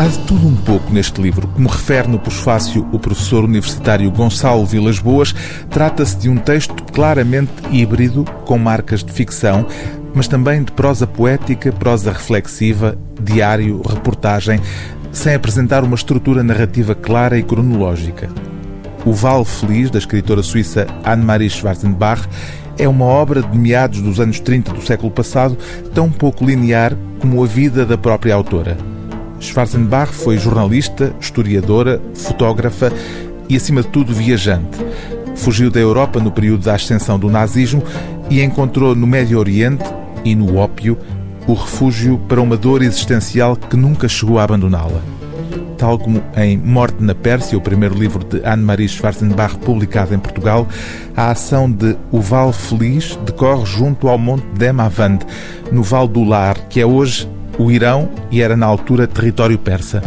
Há de tudo um pouco neste livro. Como refere no pós-fácil o professor universitário Gonçalo Vilas Boas, trata-se de um texto claramente híbrido, com marcas de ficção, mas também de prosa poética, prosa reflexiva, diário, reportagem, sem apresentar uma estrutura narrativa clara e cronológica. O Val Feliz, da escritora suíça Anne-Marie Schwarzenbach, é uma obra de meados dos anos 30 do século passado, tão pouco linear como a vida da própria autora. Schwarzenbach foi jornalista, historiadora, fotógrafa e, acima de tudo, viajante. Fugiu da Europa no período da ascensão do nazismo e encontrou no Médio Oriente e no ópio o refúgio para uma dor existencial que nunca chegou a abandoná-la. Tal como em Morte na Pérsia, o primeiro livro de Anne-Marie Schwarzenbach publicado em Portugal, a ação de O Val Feliz decorre junto ao Monte Demavand, no Val do Lar, que é hoje o Irão e era na altura território persa.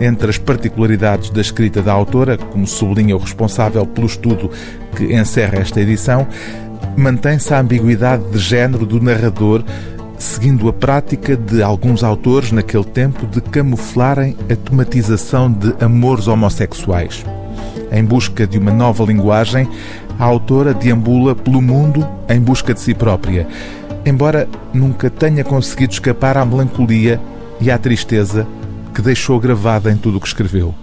Entre as particularidades da escrita da autora, como sublinha o responsável pelo estudo que encerra esta edição, mantém-se a ambiguidade de género do narrador, seguindo a prática de alguns autores naquele tempo de camuflarem a tematização de amores homossexuais. Em busca de uma nova linguagem, a autora deambula pelo mundo em busca de si própria, embora nunca tenha conseguido escapar à melancolia e à tristeza que deixou gravada em tudo o que escreveu.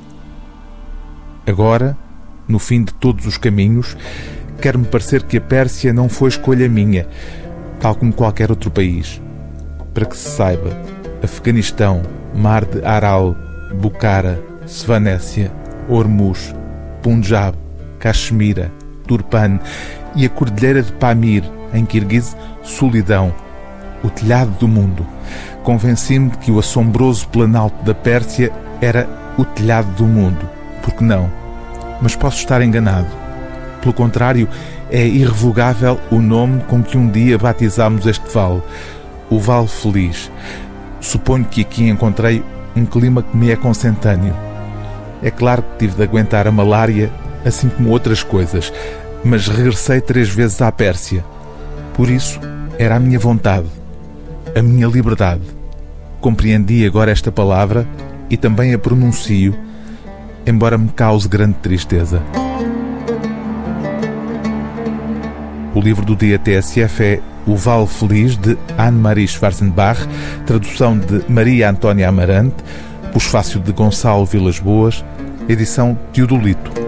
Agora, no fim de todos os caminhos, quer-me parecer que a Pérsia não foi escolha minha, tal como qualquer outro país. Para que se saiba, Afeganistão, Mar de Aral, Bukhara, Svanécia, Hormuz, Punjab, Caxemira, Turpan e a Cordilheira de Pamir, em Kirguiz, Solidão, o telhado do mundo. Convenci-me de que o assombroso planalto da Pérsia era o telhado do mundo. Por que não? Mas posso estar enganado. Pelo contrário, é irrevogável o nome com que um dia batizámos este vale, o Vale Feliz. Suponho que aqui encontrei um clima que me é consentâneo. É claro que tive de aguentar a malária, assim como outras coisas, mas regressei três vezes à Pérsia. Por isso, era a minha vontade, a minha liberdade. Compreendi agora esta palavra e também a pronuncio, embora me cause grande tristeza. O livro do dia TSF é O Val Feliz, de Anne-Marie Schwarzenbach, tradução de Maria Antônia Amarante, pós-fácil de Gonçalo Vilas Boas, edição Teodolito.